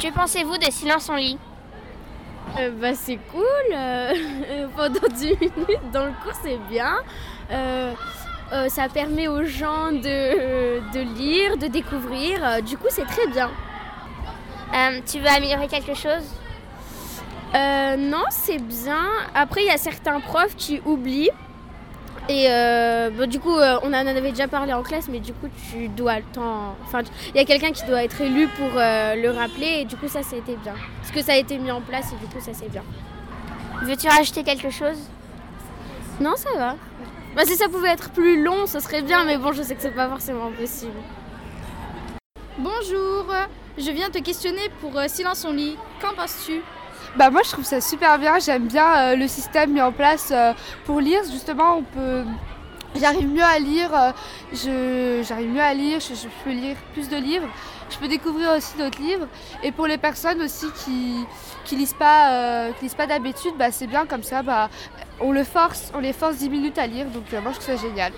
Que pensez-vous de Silence en lit Euh, bah, c'est cool. euh, pendant 10 minutes dans le cours, c'est bien. Euh, ça permet aux gens de, de lire, de découvrir. Du coup, c'est très bien. Tu veux améliorer quelque chose non, c'est bien. Après, il y a certains profs qui oublient. Et euh, du coup, euh, on en avait déjà parlé en classe, mais du coup, tu dois le temps. Enfin, il y a quelqu'un qui doit être élu pour euh, le rappeler, et du coup, ça, c'était bien. Parce que ça a été mis en place, et du coup, ça, c'est bien. Veux-tu rajouter quelque chose? Non, ça va. Bah, si ça pouvait être plus long, ce serait bien, mais bon, je sais que c'est pas forcément possible. Bonjour, je viens te questionner pour euh, Silence on lit. Qu'en penses-tu? Bah moi je trouve ça super bien, j'aime bien euh, le système mis en place euh, pour lire. Justement, on peut, j'arrive mieux à lire, euh, je, j'arrive mieux à lire, je, peux lire plus de livres. Je peux découvrir aussi d'autres livres. Et pour les personnes aussi qui qui lisent pas, pas d'habitude, bah c'est bien comme ça. Bah on le force, on les force 10 minutes à lire. Donc euh, moi je trouve ça génial.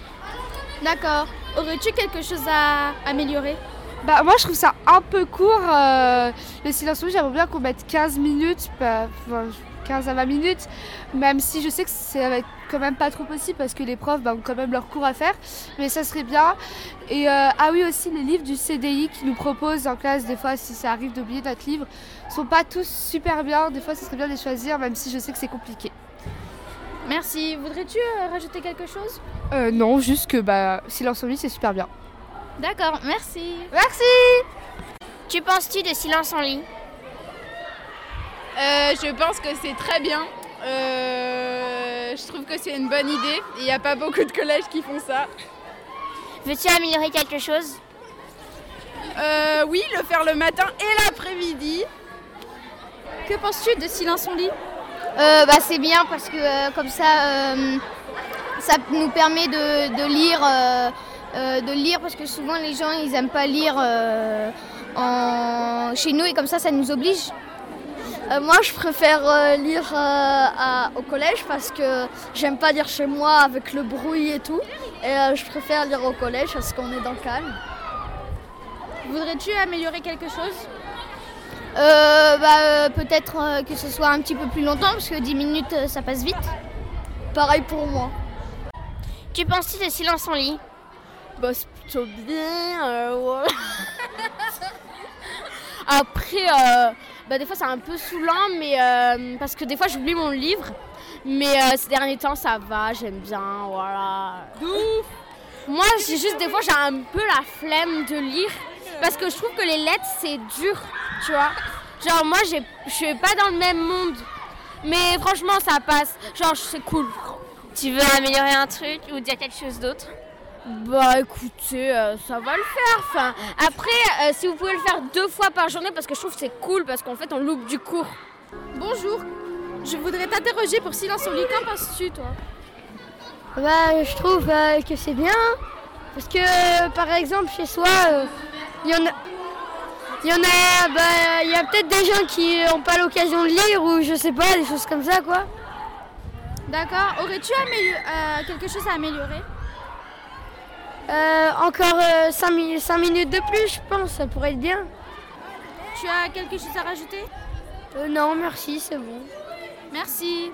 D'accord. Aurais-tu quelque chose à améliorer? Bah moi je trouve ça un peu court. euh, le silence rouge, j'aimerais bien qu'on mette 15 minutes, bah, enfin, 15 à 20 minutes, même si je sais que c'est quand même pas trop possible parce que les profs bah, ont quand même leur cours à faire, mais ça serait bien. Et euh, ah oui aussi les livres du CDI qui nous proposent en classe, des fois si ça arrive d'oublier notre livre, sont pas tous super bien, des fois ça serait bien de les choisir même si je sais que c'est compliqué. Merci. Voudrais-tu euh, rajouter quelque chose? Euh, non, juste que bah, silence lit c'est super bien. D'accord, merci. Merci Que penses-tu de Silence en lit Euh, je pense que c'est très bien. Euh, je trouve que c'est une bonne idée. Il n'y a pas beaucoup de collèges qui font ça. Veux-tu améliorer quelque chose? Euh, oui, le faire le matin et l'après-midi. Que penses-tu de Silence lit Euh, bah, c'est bien parce que euh, comme ça, euh, ça nous permet de, de lire, euh, euh, de lire parce que souvent les gens ils aiment pas lire euh, en... chez nous et comme ça, ça nous oblige. Euh, moi, je préfère lire à- au collège parce que j'aime pas lire chez moi avec le bruit et tout. Et je préfère lire au collège parce qu'on est dans le calme. Voudrais-tu améliorer quelque chose? Bah, peut-être que ce soit un petit peu plus longtemps parce que 10 minutes ça passe vite. Pareil pour moi. Que penses-tu de Silence en lit? Bah, c'est plutôt bien. euh. Après, euh, bah, des fois, c'est un peu saoulant, mais euh, parce que des fois, j'oublie mon livre. Mais ces derniers temps, ça va, j'aime bien, voilà. Moi, j'ai juste des fois, j'ai un peu la flemme de lire parce que je trouve que les lettres, c'est dur, tu vois. Genre, moi, j'ai- je suis pas dans le même monde. Mais franchement, ça passe. Genre, c'est cool. Tu veux améliorer un truc ou dire quelque chose d'autre? Bah écoutez, euh, ça va le faire. Enfin, après, euh, si vous pouvez le faire deux fois par journée, parce que je trouve que c'est cool, parce qu'en fait on loupe du cours. Bonjour, je voudrais t'interroger pour Silence on lit. Qu'en penses-tu toi Bah, je trouve euh, que c'est bien. Parce que, par exemple, chez soi, euh, il y en a. Il y en a, bah, il y a peut-être des gens qui n'ont pas l'occasion de lire ou je sais pas, des choses comme ça quoi. D'accord. Aurais-tu euh, quelque chose à améliorer? Euh, encore 5 minutes de plus, je pense, ça pourrait être bien. Tu as quelque chose à rajouter? Euh, non, merci, c'est bon. Merci.